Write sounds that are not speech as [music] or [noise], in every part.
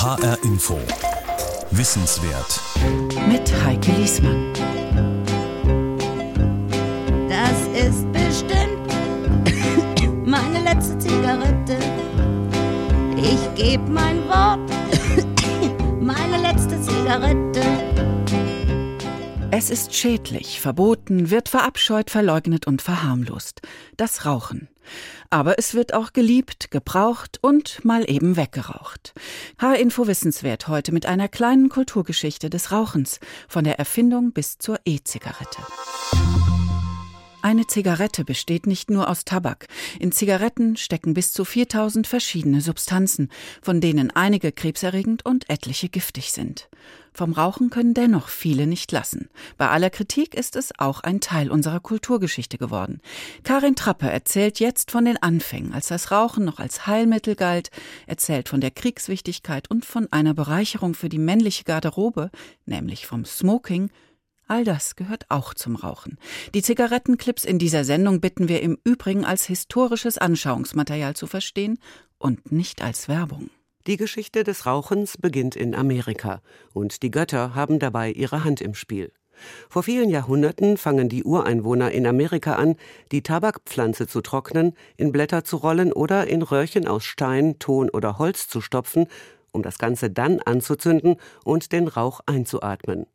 HR Info. Wissenswert. Mit Heike Liesmann. Das ist bestimmt [coughs] meine letzte Zigarette. Ich geb mein Wort. [coughs] Meine letzte Zigarette. Es ist schädlich, verboten, wird verabscheut, verleugnet und verharmlost. Das Rauchen. Aber es wird auch geliebt, gebraucht und mal eben weggeraucht. H-Info Wissenswert heute mit einer kleinen Kulturgeschichte des Rauchens, von der Erfindung bis zur E-Zigarette. Eine Zigarette besteht nicht nur aus Tabak. In Zigaretten stecken bis zu 4000 verschiedene Substanzen, von denen einige krebserregend und etliche giftig sind. Vom Rauchen können dennoch viele nicht lassen. Bei aller Kritik ist es auch ein Teil unserer Kulturgeschichte geworden. Karin Trappe erzählt jetzt von den Anfängen, als das Rauchen noch als Heilmittel galt, erzählt von der Kriegswichtigkeit und von einer Bereicherung für die männliche Garderobe, nämlich vom Smoking All das gehört auch zum Rauchen. Die Zigarettenclips in dieser Sendung bitten wir im Übrigen als historisches Anschauungsmaterial zu verstehen und nicht als Werbung. Die Geschichte des Rauchens beginnt in Amerika und die Götter haben dabei ihre Hand im Spiel. Vor vielen Jahrhunderten fangen die Ureinwohner in Amerika an, die Tabakpflanze zu trocknen, in Blätter zu rollen oder in Röhrchen aus Stein, Ton oder Holz zu stopfen, um das Ganze dann anzuzünden und den Rauch einzuatmen.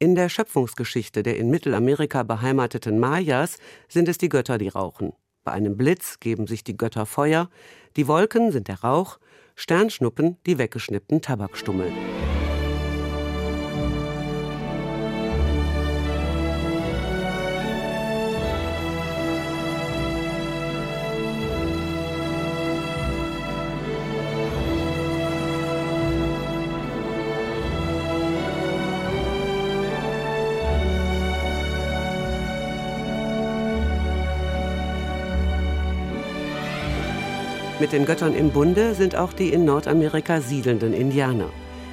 In der Schöpfungsgeschichte der in Mittelamerika beheimateten Mayas sind es die Götter, die rauchen. Bei einem Blitz geben sich die Götter Feuer, die Wolken sind der Rauch, Sternschnuppen die weggeschnippten Tabakstummel. Mit den Göttern im Bunde sind auch die in Nordamerika siedelnden Indianer.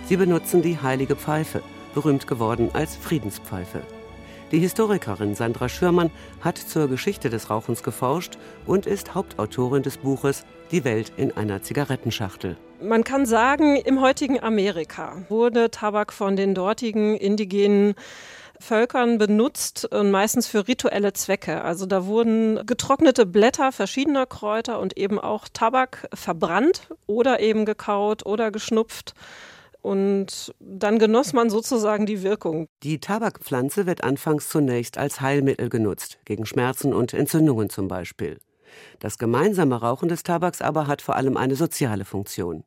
Sie benutzen die heilige Pfeife, berühmt geworden als Friedenspfeife. Die Historikerin Sandra Schürmann hat zur Geschichte des Rauchens geforscht und ist Hauptautorin des Buches Die Welt in einer Zigarettenschachtel. Man kann sagen, im heutigen Amerika wurde Tabak von den dortigen indigenen Völkern benutzt und meistens für rituelle Zwecke. Also da wurden getrocknete Blätter verschiedener Kräuter und eben auch Tabak verbrannt oder eben gekaut oder geschnupft. Und dann genoss man sozusagen die Wirkung. Die Tabakpflanze wird anfangs zunächst als Heilmittel genutzt, gegen Schmerzen und Entzündungen zum Beispiel. Das gemeinsame Rauchen des Tabaks aber hat vor allem eine soziale Funktion.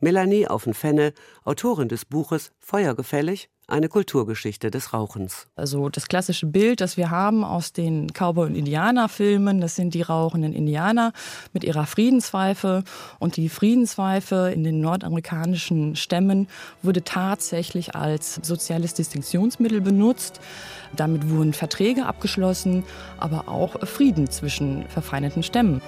Melanie Auffenfenne, Autorin des Buches Feuergefällig, eine Kulturgeschichte des Rauchens. Also das klassische Bild, das wir haben aus den Cowboy- und Indianerfilmen, das sind die rauchenden Indianer mit ihrer Friedenspfeife. Und die Friedenspfeife in den nordamerikanischen Stämmen wurde tatsächlich als soziales Distinktionsmittel benutzt. Damit wurden Verträge abgeschlossen, aber auch Frieden zwischen verfeindeten Stämmen.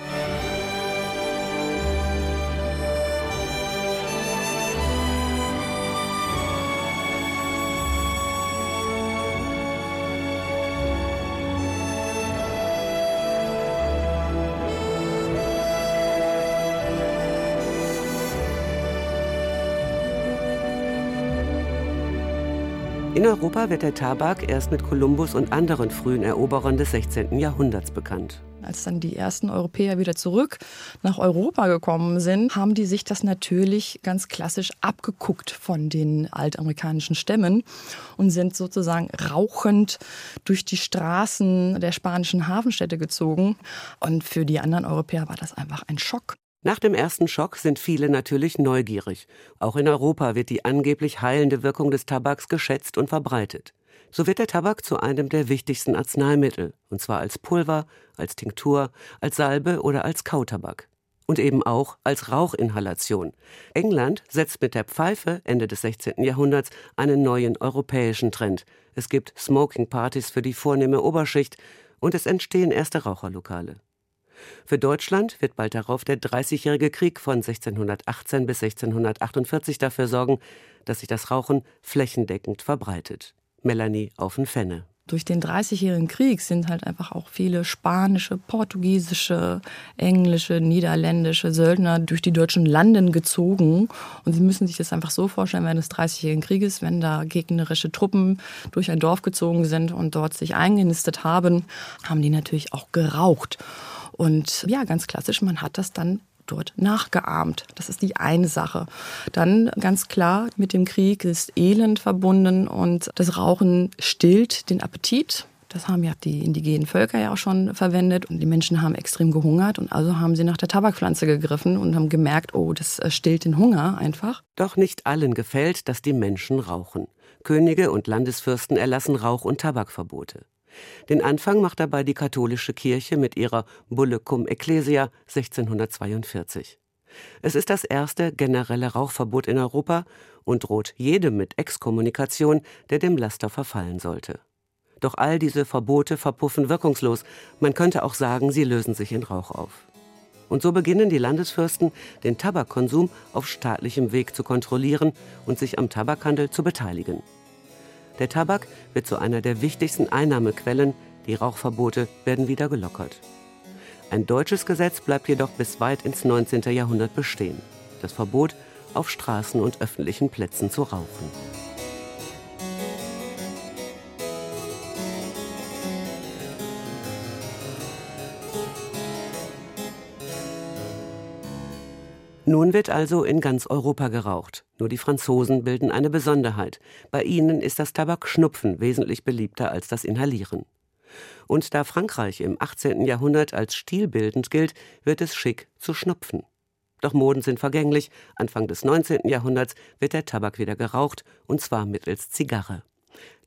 Europa wird der Tabak erst mit Kolumbus und anderen frühen Eroberern des 16. Jahrhunderts bekannt. Als dann die ersten Europäer wieder zurück nach Europa gekommen sind, haben die sich das natürlich ganz klassisch abgeguckt von den altamerikanischen Stämmen und sind sozusagen rauchend durch die Straßen der spanischen Hafenstädte gezogen. Und für die anderen Europäer war das einfach ein Schock. Nach dem ersten Schock sind viele natürlich neugierig. Auch in Europa wird die angeblich heilende Wirkung des Tabaks geschätzt und verbreitet. So wird der Tabak zu einem der wichtigsten Arzneimittel, und zwar als Pulver, als Tinktur, als Salbe oder als Kautabak. Und eben auch als Rauchinhalation. England setzt mit der Pfeife Ende des 16. Jahrhunderts einen neuen europäischen Trend. Es gibt Smoking-Partys für die vornehme Oberschicht und es entstehen erste Raucherlokale. Für Deutschland wird bald darauf der Dreißigjährige Krieg von 1618 bis 1648 dafür sorgen, dass sich das Rauchen flächendeckend verbreitet. Melanie Auffenfenne. Durch den Dreißigjährigen Krieg sind halt einfach auch viele spanische, portugiesische, englische, niederländische Söldner durch die deutschen Landen gezogen. Und Sie müssen sich das einfach so vorstellen, während des Dreißigjährigen Krieges, wenn da gegnerische Truppen durch ein Dorf gezogen sind und dort sich eingenistet haben, haben die natürlich auch geraucht. Und ja, ganz klassisch, man hat das dann dort nachgeahmt. Das ist die eine Sache. Dann ganz klar, mit dem Krieg ist Elend verbunden und das Rauchen stillt den Appetit. Das haben ja die indigenen Völker ja auch schon verwendet und die Menschen haben extrem gehungert und also haben sie nach der Tabakpflanze gegriffen und haben gemerkt, oh, das äh, stillt den Hunger einfach. Doch nicht allen gefällt, dass die Menschen rauchen. Könige und Landesfürsten erlassen Rauch- und Tabakverbote. Den Anfang macht dabei die katholische Kirche mit ihrer Bulle cum Ecclesia 1642. Es ist das erste generelle Rauchverbot in Europa und droht jedem mit Exkommunikation, der dem Laster verfallen sollte. Doch all diese Verbote verpuffen wirkungslos. Man könnte auch sagen, sie lösen sich in Rauch auf. Und so beginnen die Landesfürsten, den Tabakkonsum auf staatlichem Weg zu kontrollieren und sich am Tabakhandel zu beteiligen. Der Tabak wird zu einer der wichtigsten Einnahmequellen, die Rauchverbote werden wieder gelockert. Ein deutsches Gesetz bleibt jedoch bis weit ins 19. Jahrhundert bestehen. Das Verbot, auf Straßen und öffentlichen Plätzen zu rauchen. Nun wird also in ganz Europa geraucht. Nur die Franzosen bilden eine Besonderheit. Bei ihnen ist das Tabakschnupfen wesentlich beliebter als das Inhalieren. Und da Frankreich im 18. Jahrhundert als stilbildend gilt, wird es schick zu schnupfen. Doch Moden sind vergänglich. Anfang des 19. Jahrhunderts wird der Tabak wieder geraucht, und zwar mittels Zigarre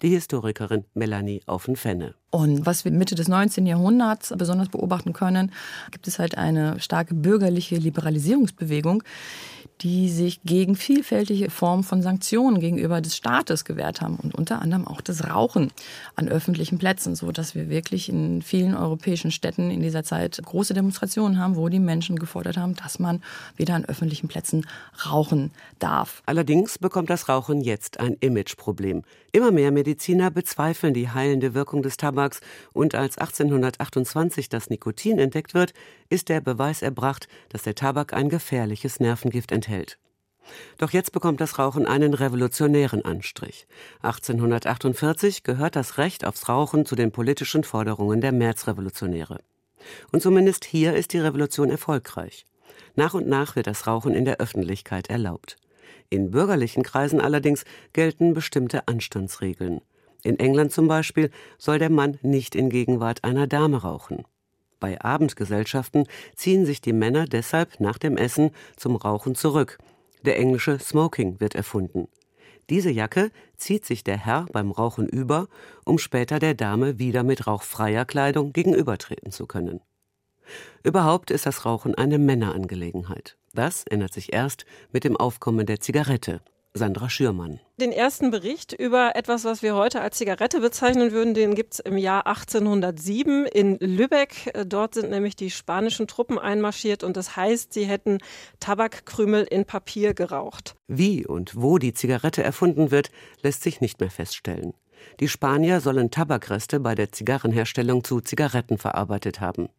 die Historikerin Melanie Auffenfenne. Und was wir Mitte des 19. Jahrhunderts besonders beobachten können, gibt es halt eine starke bürgerliche Liberalisierungsbewegung, die sich gegen vielfältige Formen von Sanktionen gegenüber des Staates gewehrt haben und unter anderem auch das Rauchen an öffentlichen Plätzen, so dass wir wirklich in vielen europäischen Städten in dieser Zeit große Demonstrationen haben, wo die Menschen gefordert haben, dass man wieder an öffentlichen Plätzen rauchen darf. Allerdings bekommt das Rauchen jetzt ein Imageproblem. Immer mehr Mediziner bezweifeln die heilende Wirkung des Tabaks und als 1828 das Nikotin entdeckt wird, ist der Beweis erbracht, dass der Tabak ein gefährliches Nervengift enthält. Doch jetzt bekommt das Rauchen einen revolutionären Anstrich. 1848 gehört das Recht aufs Rauchen zu den politischen Forderungen der Märzrevolutionäre. Und zumindest hier ist die Revolution erfolgreich. Nach und nach wird das Rauchen in der Öffentlichkeit erlaubt. In bürgerlichen Kreisen allerdings gelten bestimmte Anstandsregeln. In England zum Beispiel soll der Mann nicht in Gegenwart einer Dame rauchen. Bei Abendgesellschaften ziehen sich die Männer deshalb nach dem Essen zum Rauchen zurück. Der englische Smoking wird erfunden. Diese Jacke zieht sich der Herr beim Rauchen über, um später der Dame wieder mit rauchfreier Kleidung gegenübertreten zu können. Überhaupt ist das Rauchen eine Männerangelegenheit. Das ändert sich erst mit dem Aufkommen der Zigarette. Sandra Schürmann. Den ersten Bericht über etwas, was wir heute als Zigarette bezeichnen würden, den gibt es im Jahr 1807 in Lübeck. Dort sind nämlich die spanischen Truppen einmarschiert und das heißt, sie hätten Tabakkrümel in Papier geraucht. Wie und wo die Zigarette erfunden wird, lässt sich nicht mehr feststellen. Die Spanier sollen Tabakreste bei der Zigarrenherstellung zu Zigaretten verarbeitet haben.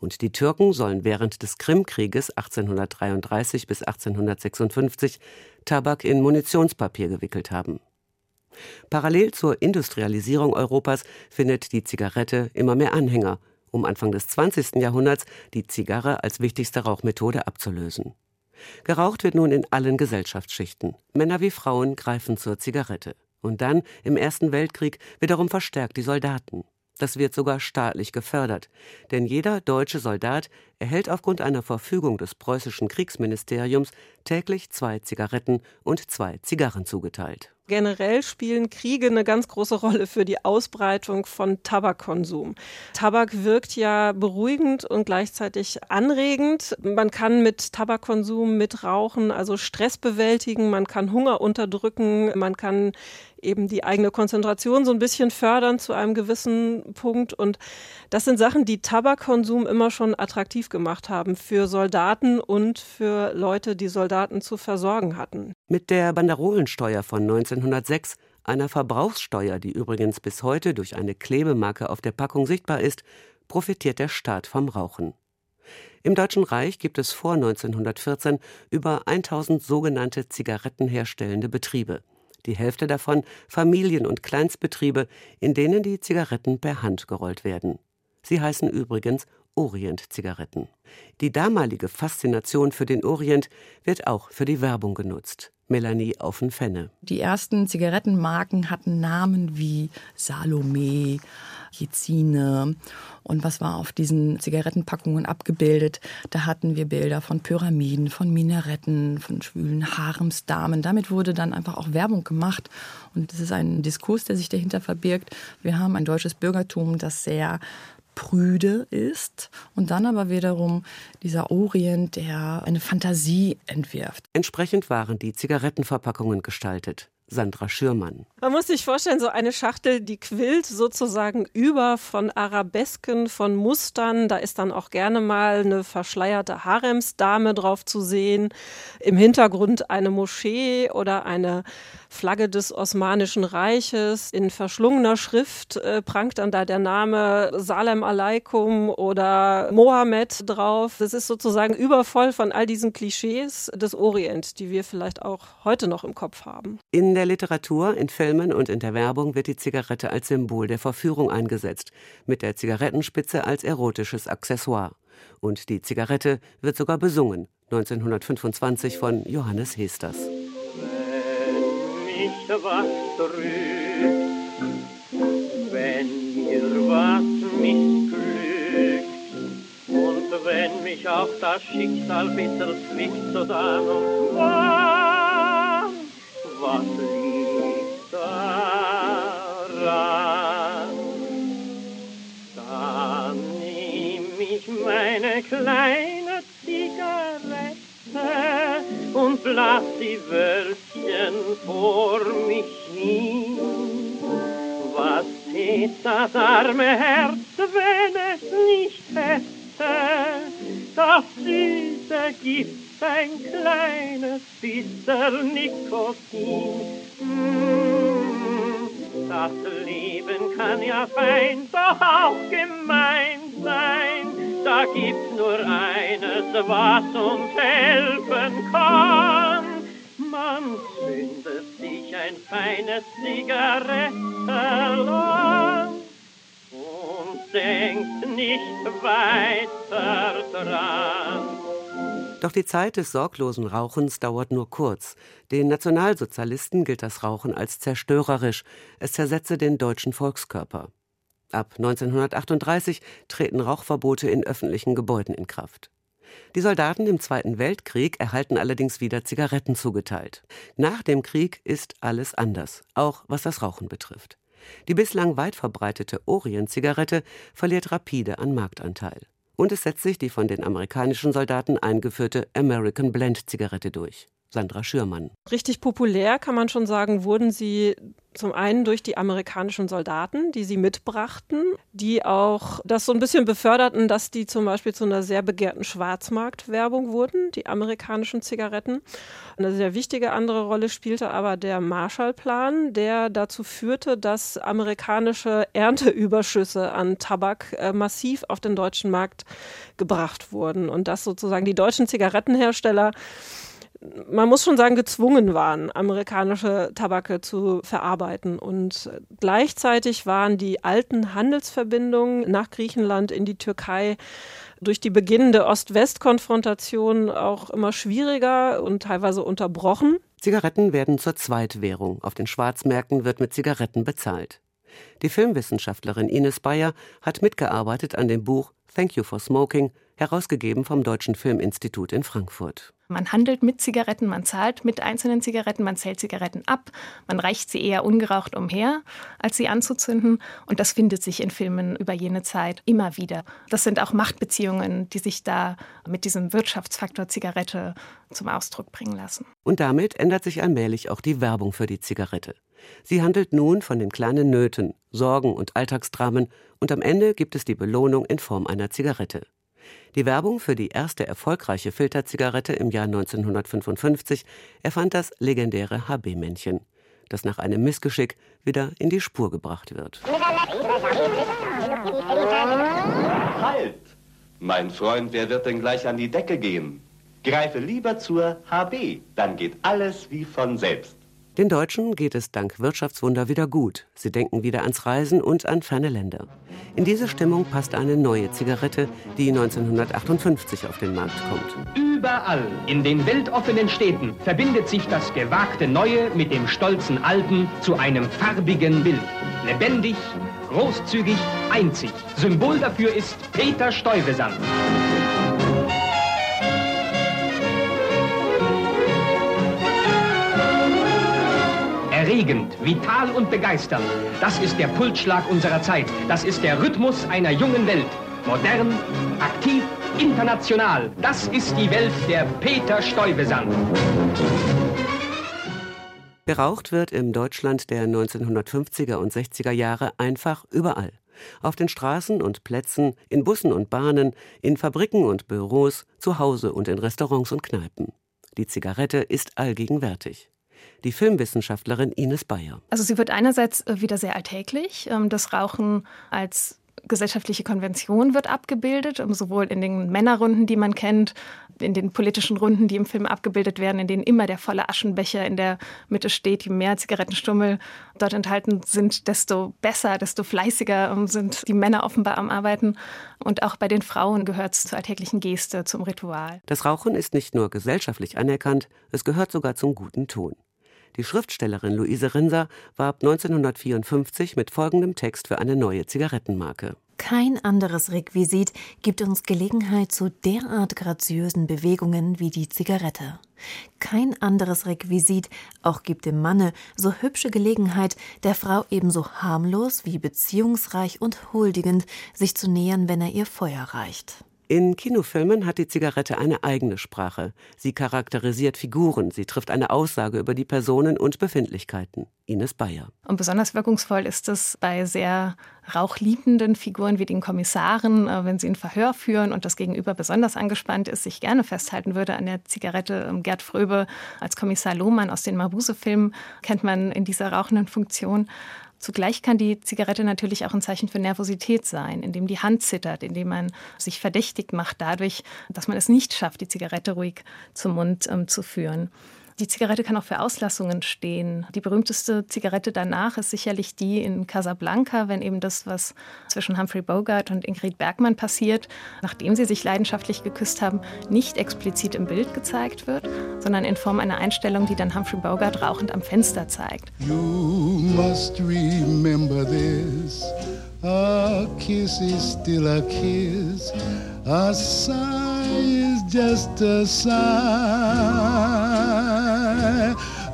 Und die Türken sollen während des Krimkrieges 1833 bis 1856 Tabak in Munitionspapier gewickelt haben. Parallel zur Industrialisierung Europas findet die Zigarette immer mehr Anhänger, um Anfang des 20. Jahrhunderts die Zigarre als wichtigste Rauchmethode abzulösen. Geraucht wird nun in allen Gesellschaftsschichten. Männer wie Frauen greifen zur Zigarette. Und dann, im Ersten Weltkrieg, wiederum verstärkt die Soldaten. Das wird sogar staatlich gefördert. Denn jeder deutsche Soldat erhält aufgrund einer Verfügung des preußischen Kriegsministeriums täglich zwei Zigaretten und zwei Zigarren zugeteilt. Generell spielen Kriege eine ganz große Rolle für die Ausbreitung von Tabakkonsum. Tabak wirkt ja beruhigend und gleichzeitig anregend. Man kann mit Tabakkonsum, mit Rauchen, also Stress bewältigen, man kann Hunger unterdrücken, man kann eben die eigene Konzentration so ein bisschen fördern zu einem gewissen Punkt. Und das sind Sachen, die Tabakkonsum immer schon attraktiv gemacht haben für Soldaten und für Leute, die Soldaten zu versorgen hatten. Mit der Banderolensteuer von 1906 einer Verbrauchssteuer, die übrigens bis heute durch eine Klebemarke auf der Packung sichtbar ist, profitiert der Staat vom Rauchen. Im Deutschen Reich gibt es vor 1914 über 1000 sogenannte zigarettenherstellende Betriebe. Die Hälfte davon Familien- und Kleinstbetriebe, in denen die Zigaretten per Hand gerollt werden. Sie heißen übrigens Orient-Zigaretten. Die damalige Faszination für den Orient wird auch für die Werbung genutzt. Melanie Auffenfenne. Die ersten Zigarettenmarken hatten Namen wie Salome, Jezine. Und was war auf diesen Zigarettenpackungen abgebildet? Da hatten wir Bilder von Pyramiden, von Minaretten, von schwülen Haremsdamen. Damit wurde dann einfach auch Werbung gemacht. Und das ist ein Diskurs, der sich dahinter verbirgt. Wir haben ein deutsches Bürgertum, das sehr prüde ist und dann aber wiederum dieser Orient, der eine Fantasie entwirft. Entsprechend waren die Zigarettenverpackungen gestaltet. Sandra Schürmann. Man muss sich vorstellen, so eine Schachtel, die quillt sozusagen über von Arabesken, von Mustern. Da ist dann auch gerne mal eine verschleierte Haremsdame drauf zu sehen. Im Hintergrund eine Moschee oder eine Flagge des Osmanischen Reiches. In verschlungener Schrift äh, prangt dann da der Name Salem Aleikum oder Mohammed drauf. Das ist sozusagen übervoll von all diesen Klischees des Orient, die wir vielleicht auch heute noch im Kopf haben. In der Literatur, in Filmen und in der Werbung wird die Zigarette als Symbol der Verführung eingesetzt, mit der Zigarettenspitze als erotisches Accessoire. Und die Zigarette wird sogar besungen, 1925 von Johannes Hesters mich was trügt, wenn mir was missglückt und wenn mich auch das Schicksal bitter zwickt, so dann und wann, was liegt daran? Dann nehm ich meine kleine Zigarette und blas die Wölkchen vor mich hin. Was tät das arme Herz, wenn es nicht hätte, das süße Gift, ein kleines bisschen Nikotin. Mmh, das Leben kann ja fein, doch auch gemein sein da gibt's nur eines, was uns helfen kann. Man zündet sich ein feines Zigarettenland und denkt nicht weiter dran. Doch die Zeit des sorglosen Rauchens dauert nur kurz. Den Nationalsozialisten gilt das Rauchen als zerstörerisch. Es zersetze den deutschen Volkskörper. Ab 1938 treten Rauchverbote in öffentlichen Gebäuden in Kraft. Die Soldaten im Zweiten Weltkrieg erhalten allerdings wieder Zigaretten zugeteilt. Nach dem Krieg ist alles anders, auch was das Rauchen betrifft. Die bislang weit verbreitete Orient-Zigarette verliert rapide an Marktanteil. Und es setzt sich die von den amerikanischen Soldaten eingeführte American Blend-Zigarette durch. Sandra Schürmann. Richtig populär kann man schon sagen, wurden sie zum einen durch die amerikanischen Soldaten, die sie mitbrachten, die auch das so ein bisschen beförderten, dass die zum Beispiel zu einer sehr begehrten Schwarzmarktwerbung wurden, die amerikanischen Zigaretten. Eine sehr wichtige andere Rolle spielte aber der Marshallplan, der dazu führte, dass amerikanische Ernteüberschüsse an Tabak äh, massiv auf den deutschen Markt gebracht wurden und dass sozusagen die deutschen Zigarettenhersteller man muss schon sagen, gezwungen waren, amerikanische Tabake zu verarbeiten. Und gleichzeitig waren die alten Handelsverbindungen nach Griechenland in die Türkei durch die beginnende Ost-West-Konfrontation auch immer schwieriger und teilweise unterbrochen. Zigaretten werden zur Zweitwährung. Auf den Schwarzmärkten wird mit Zigaretten bezahlt. Die Filmwissenschaftlerin Ines Bayer hat mitgearbeitet an dem Buch Thank You for Smoking, herausgegeben vom Deutschen Filminstitut in Frankfurt. Man handelt mit Zigaretten, man zahlt mit einzelnen Zigaretten, man zählt Zigaretten ab, man reicht sie eher ungeraucht umher, als sie anzuzünden. Und das findet sich in Filmen über jene Zeit immer wieder. Das sind auch Machtbeziehungen, die sich da mit diesem Wirtschaftsfaktor Zigarette zum Ausdruck bringen lassen. Und damit ändert sich allmählich auch die Werbung für die Zigarette. Sie handelt nun von den kleinen Nöten, Sorgen und Alltagsdramen und am Ende gibt es die Belohnung in Form einer Zigarette. Die Werbung für die erste erfolgreiche Filterzigarette im Jahr 1955 erfand das legendäre HB-Männchen. das nach einem Missgeschick wieder in die Spur gebracht wird. Halt! Mein Freund, wer wird denn gleich an die Decke gehen? Greife lieber zur HB, dann geht alles wie von selbst. Den Deutschen geht es dank Wirtschaftswunder wieder gut. Sie denken wieder ans Reisen und an ferne Länder. In diese Stimmung passt eine neue Zigarette, die 1958 auf den Markt kommt. Überall in den weltoffenen Städten verbindet sich das gewagte Neue mit dem stolzen Alten zu einem farbigen Bild. Lebendig, großzügig, einzig. Symbol dafür ist Peter Stuyvesant. Erregend, vital und begeisternd. Das ist der Pulsschlag unserer Zeit. Das ist der Rhythmus einer jungen Welt. Modern, aktiv, international. Das ist die Welt der Peter Stuyvesant. Geraucht wird im Deutschland der 1950er und 60er Jahre einfach überall. Auf den Straßen und Plätzen, in Bussen und Bahnen, in Fabriken und Büros, zu Hause und in Restaurants und Kneipen. Die Zigarette ist allgegenwärtig die Filmwissenschaftlerin Ines Bayer. Also sie wird einerseits äh, wieder sehr alltäglich. Ähm, das Rauchen als gesellschaftliche Konvention wird abgebildet, ähm, sowohl in den Männerrunden, die man kennt, in den politischen Runden, die im Film abgebildet werden, in denen immer der volle Aschenbecher in der Mitte steht, je mehr Zigarettenstummel dort enthalten sind, desto besser, desto fleißiger ähm, sind die Männer offenbar am Arbeiten. Und auch bei den Frauen gehört es zur alltäglichen Geste, zum Ritual. Das Rauchen ist nicht nur gesellschaftlich anerkannt, es gehört sogar zum guten Ton. Die Schriftstellerin Luise Rinser warb 1954 mit folgendem Text für eine neue Zigarettenmarke. Kein anderes Requisit gibt uns Gelegenheit zu derart graziösen Bewegungen wie die Zigarette. Kein anderes Requisit auch gibt dem Manne so hübsche Gelegenheit, der Frau ebenso harmlos wie beziehungsreich und huldigend sich zu nähern, wenn er ihr Feuer reicht. In Kinofilmen hat die Zigarette eine eigene Sprache. Sie charakterisiert Figuren, sie trifft eine Aussage über die Personen und Befindlichkeiten. Ines Bayer. Und besonders wirkungsvoll ist es bei sehr rauchliebenden Figuren wie den Kommissaren, äh, wenn sie ein Verhör führen und das Gegenüber besonders angespannt ist, sich gerne festhalten würde an der Zigarette. Ähm, Gerd Fröbe als Kommissar Lohmann aus den Mabuse-Filmen kennt man in dieser rauchenden Funktion. Zugleich kann die Zigarette natürlich auch ein Zeichen für Nervosität sein, indem die Hand zittert, indem man sich verdächtig macht dadurch, dass man es nicht schafft, die Zigarette ruhig zum Mund ähm, zu führen. Die Zigarette kann auch für Auslassungen stehen. Die berühmteste Zigarette danach ist sicherlich die in Casablanca, wenn eben das, was zwischen Humphrey Bogart und Ingrid Bergmann passiert, nachdem sie sich leidenschaftlich geküsst haben, nicht explizit im Bild gezeigt wird, sondern in Form einer Einstellung, die dann Humphrey Bogart rauchend am Fenster zeigt. You must remember this. A kiss is still a kiss. A sigh is just a sigh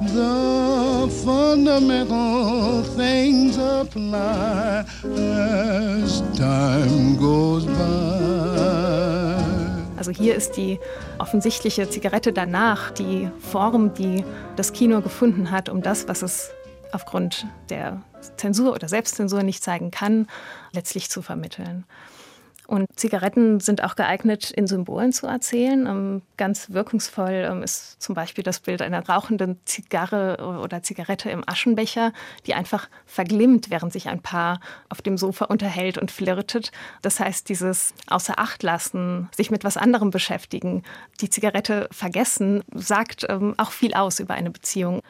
the fundamental things apply as time goes by. Also hier ist die offensichtliche Zigarette danach die Form, die das Kino gefunden hat, um das, was es aufgrund der Zensur oder Selbstzensur nicht zeigen kann, letztlich zu vermitteln. Und Zigaretten sind auch geeignet, in Symbolen zu erzählen. Ähm, ganz wirkungsvoll ähm, ist zum Beispiel das Bild einer rauchenden Zigarre oder Zigarette im Aschenbecher, die einfach verglimmt, während sich ein Paar auf dem Sofa unterhält und flirtet. Das heißt, dieses Außer Acht lassen, sich mit was anderem beschäftigen, die Zigarette vergessen, sagt ähm, auch viel aus über eine Beziehung.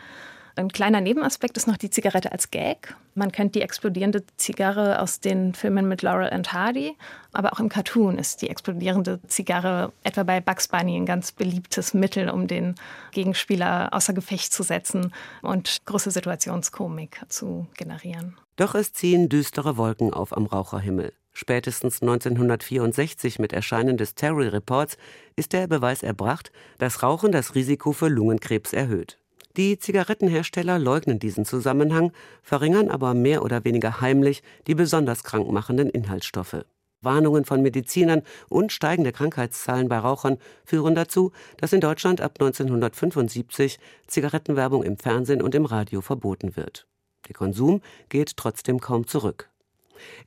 Ein kleiner Nebenaspekt ist noch die Zigarette als Gag. Man kennt die explodierende Zigarre aus den Filmen mit Laurel and Hardy, aber auch im Cartoon ist die explodierende Zigarre etwa bei Bugs Bunny ein ganz beliebtes Mittel, um den Gegenspieler außer Gefecht zu setzen und große Situationskomik zu generieren. Doch es ziehen düstere Wolken auf am Raucherhimmel. Spätestens 1964 mit Erscheinen des Terry Reports ist der Beweis erbracht, dass Rauchen das Risiko für Lungenkrebs erhöht. Die Zigarettenhersteller leugnen diesen Zusammenhang, verringern aber mehr oder weniger heimlich die besonders krankmachenden Inhaltsstoffe. Warnungen von Medizinern und steigende Krankheitszahlen bei Rauchern führen dazu, dass in Deutschland ab 1975 Zigarettenwerbung im Fernsehen und im Radio verboten wird. Der Konsum geht trotzdem kaum zurück.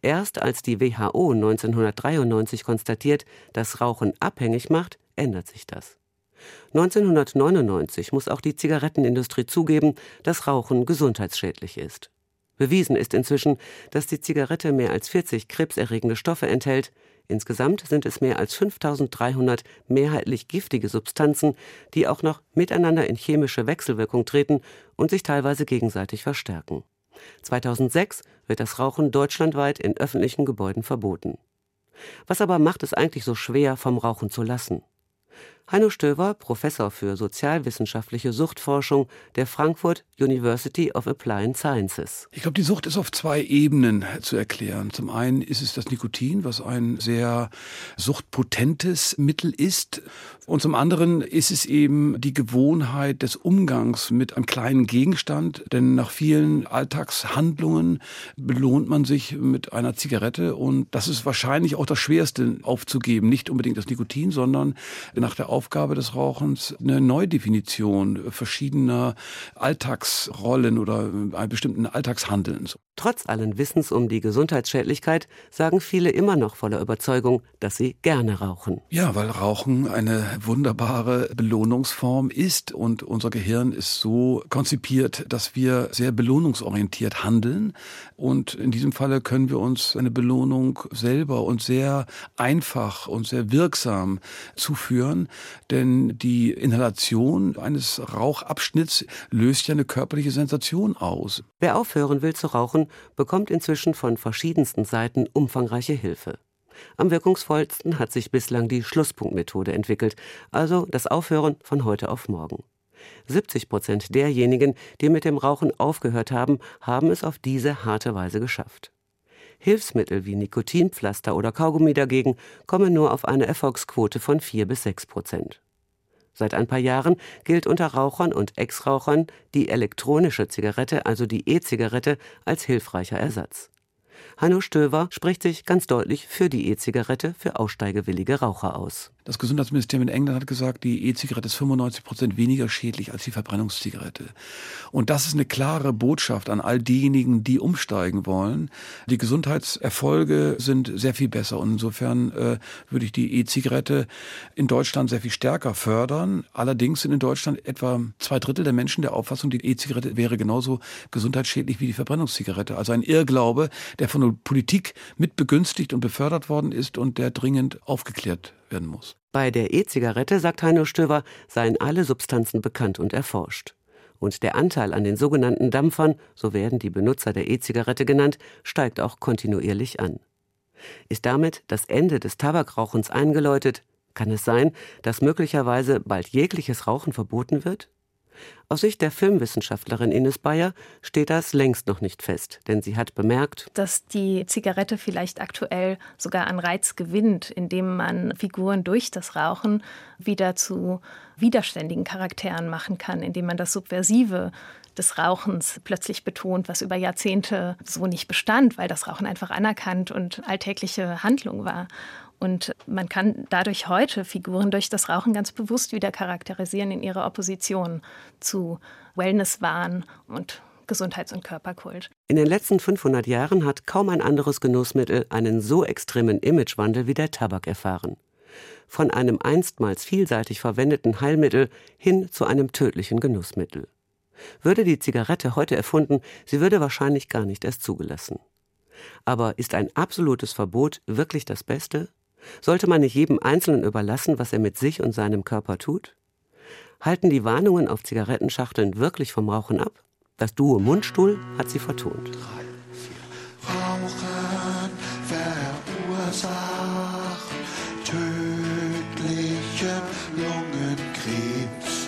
Erst als die WHO 1993 konstatiert, dass Rauchen abhängig macht, ändert sich das. 1999 muss auch die Zigarettenindustrie zugeben, dass Rauchen gesundheitsschädlich ist. Bewiesen ist inzwischen, dass die Zigarette mehr als 40 krebserregende Stoffe enthält. Insgesamt sind es mehr als 5300 mehrheitlich giftige Substanzen, die auch noch miteinander in chemische Wechselwirkung treten und sich teilweise gegenseitig verstärken. 2006 wird das Rauchen deutschlandweit in öffentlichen Gebäuden verboten. Was aber macht es eigentlich so schwer, vom Rauchen zu lassen? Heino Stöver, Professor für sozialwissenschaftliche Suchtforschung der Frankfurt University of Applied Sciences. Ich glaube, die Sucht ist auf zwei Ebenen zu erklären. Zum einen ist es das Nikotin, was ein sehr suchtpotentes Mittel ist. Und zum anderen ist es eben die Gewohnheit des Umgangs mit einem kleinen Gegenstand. Denn nach vielen Alltagshandlungen belohnt man sich mit einer Zigarette. Und das ist wahrscheinlich auch das Schwerste aufzugeben. Nicht unbedingt das Nikotin, sondern nach der Aufgabe des Rauchens eine Neudefinition verschiedener Alltagsrollen oder bestimmten Alltagshandelns. Trotz allen Wissens um die Gesundheitsschädlichkeit sagen viele immer noch voller Überzeugung, dass sie gerne rauchen. Ja, weil Rauchen eine wunderbare Belohnungsform ist und unser Gehirn ist so konzipiert, dass wir sehr belohnungsorientiert handeln und in diesem Falle können wir uns eine Belohnung selber und sehr einfach und sehr wirksam zuführen, denn die Inhalation eines Rauchabschnitts löst ja eine körperliche Sensation aus. Wer aufhören will zu rauchen, bekommt inzwischen von verschiedensten Seiten umfangreiche Hilfe. Am wirkungsvollsten hat sich bislang die Schlusspunktmethode entwickelt, also das Aufhören von heute auf morgen. 70 Prozent derjenigen, die mit dem Rauchen aufgehört haben, haben es auf diese harte Weise geschafft. Hilfsmittel wie Nikotinpflaster oder Kaugummi dagegen kommen nur auf eine Erfolgsquote von 4 bis 6 Prozent. Seit ein paar Jahren gilt unter Rauchern und Ex-Rauchern die elektronische Zigarette, also die E-Zigarette, als hilfreicher Ersatz. Hanno Stöver spricht sich ganz deutlich für die E-Zigarette für aussteigewillige Raucher aus. Das Gesundheitsministerium in England hat gesagt, die E-Zigarette ist 95 Prozent weniger schädlich als die Verbrennungszigarette. Und das ist eine klare Botschaft an all diejenigen, die umsteigen wollen. Die Gesundheitserfolge sind sehr viel besser. Und insofern äh, würde ich die E-Zigarette in Deutschland sehr viel stärker fördern. Allerdings sind in Deutschland etwa zwei Drittel der Menschen der Auffassung, die E-Zigarette wäre genauso gesundheitsschädlich wie die Verbrennungszigarette. Also ein Irrglaube, der von der Politik mit begünstigt und befördert worden ist und der dringend aufgeklärt werden muss. Bei der E-Zigarette, sagt Heino Stöver, seien alle Substanzen bekannt und erforscht. Und der Anteil an den sogenannten Dampfern, so werden die Benutzer der E-Zigarette genannt, steigt auch kontinuierlich an. Ist damit das Ende des Tabakrauchens eingeläutet? Kann es sein, dass möglicherweise bald jegliches Rauchen verboten wird? Aus Sicht der Filmwissenschaftlerin Ines Bayer steht das längst noch nicht fest, denn sie hat bemerkt, dass die Zigarette vielleicht aktuell sogar an Reiz gewinnt, indem man Figuren durch das Rauchen wieder zu widerständigen Charakteren machen kann, indem man das Subversive des Rauchens plötzlich betont, was über Jahrzehnte so nicht bestand, weil das Rauchen einfach anerkannt und alltägliche Handlung war. Und man kann dadurch heute Figuren durch das Rauchen ganz bewusst wieder charakterisieren in ihrer Opposition zu Wellnesswahn und Gesundheits- und Körperkult. In den letzten 500 Jahren hat kaum ein anderes Genussmittel einen so extremen Imagewandel wie der Tabak erfahren. Von einem einstmals vielseitig verwendeten Heilmittel hin zu einem tödlichen Genussmittel. Würde die Zigarette heute erfunden, sie würde wahrscheinlich gar nicht erst zugelassen. Aber ist ein absolutes Verbot wirklich das Beste? Sollte man nicht jedem Einzelnen überlassen, was er mit sich und seinem Körper tut? Halten die Warnungen auf Zigarettenschachteln wirklich vom Rauchen ab? Das Duo Mundstuhl hat sie vertont. Rauchen verursacht tödlichen Lungenkrebs.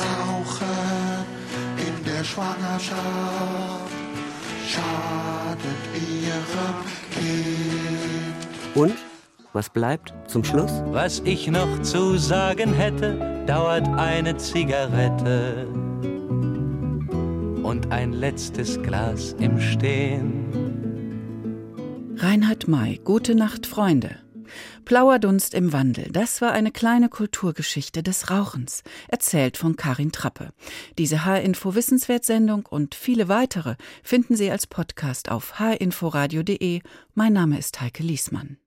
Rauchen in der Schwangerschaft schadet ihrem Kind. Was bleibt zum Schluss? Was ich noch zu sagen hätte, dauert eine Zigarette und ein letztes Glas im Stehen. Reinhard May, Gute Nacht, Freunde. Plauerdunst im Wandel, das war eine kleine Kulturgeschichte des Rauchens, erzählt von Karin Trappe. Diese H-Info Wissenswertsendung und viele weitere finden Sie als Podcast auf hinforadio.de. Mein Name ist Heike Liesmann.